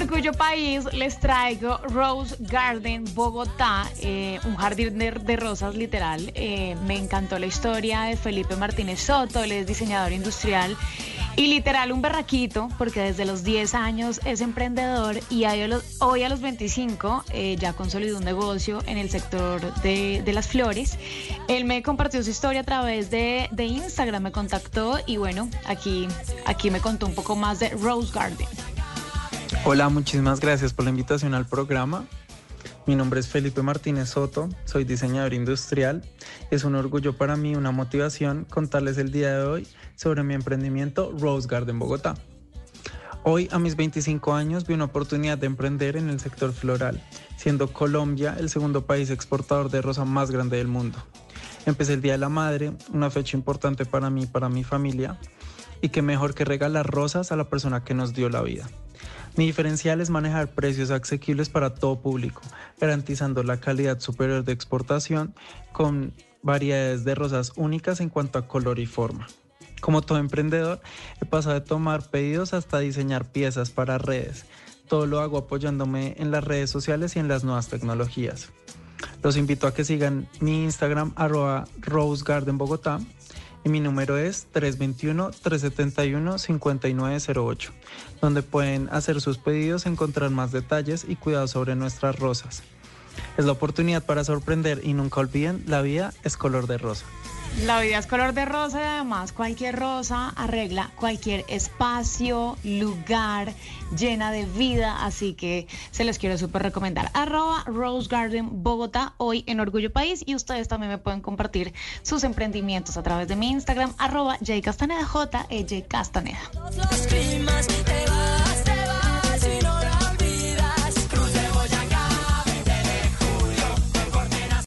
Orgullo País les traigo Rose Garden Bogotá, eh, un jardín de, rosas literal. Eh, me encantó la historia de Felipe Martínez Soto, él es diseñador industrial y literal un berraquito, porque desde los 10 años es emprendedor y hoy a los 25 eh, ya consolidó un negocio en el sector de, las flores. Él me compartió su historia a través de, de Instagram, me contactó y bueno, aquí, aquí me contó un poco más de Rose Garden. Hola, muchísimas gracias por la invitación al programa. Mi nombre es Felipe Martínez Soto, soy diseñador industrial. Es un orgullo para mí, una motivación contarles el día de hoy sobre mi emprendimiento Rose Garden Bogotá. Hoy, a mis 25 años, vi una oportunidad de emprender en el sector floral, siendo Colombia el segundo país exportador de rosa más grande del mundo. Empecé el Día de la Madre, una fecha importante para mí y para mi familia, y qué mejor que regalar rosas a la persona que nos dio la vida. Mi diferencial es manejar precios asequibles para todo público, garantizando la calidad superior de exportación con variedades de rosas únicas en cuanto a color y forma. Como todo emprendedor, he pasado de tomar pedidos hasta diseñar piezas para redes. Todo lo hago apoyándome en las redes sociales y en las nuevas tecnologías. Los invito a que sigan mi Instagram arroba Rose Garden Bogotá y mi número es 321-371-5908, donde pueden hacer sus pedidos, encontrar más detalles y cuidado sobre nuestras rosas. Es la oportunidad para sorprender y nunca olviden, la vida es color de rosa. La vida es color de rosa y además cualquier rosa arregla cualquier espacio, lugar, llena de vida, así que se los quiero súper recomendar. Arroba Rose Garden Bogotá hoy en Orgullo País y ustedes también me pueden compartir sus emprendimientos a través de mi Instagram, arroba J Castaneda, J -E Castaneda.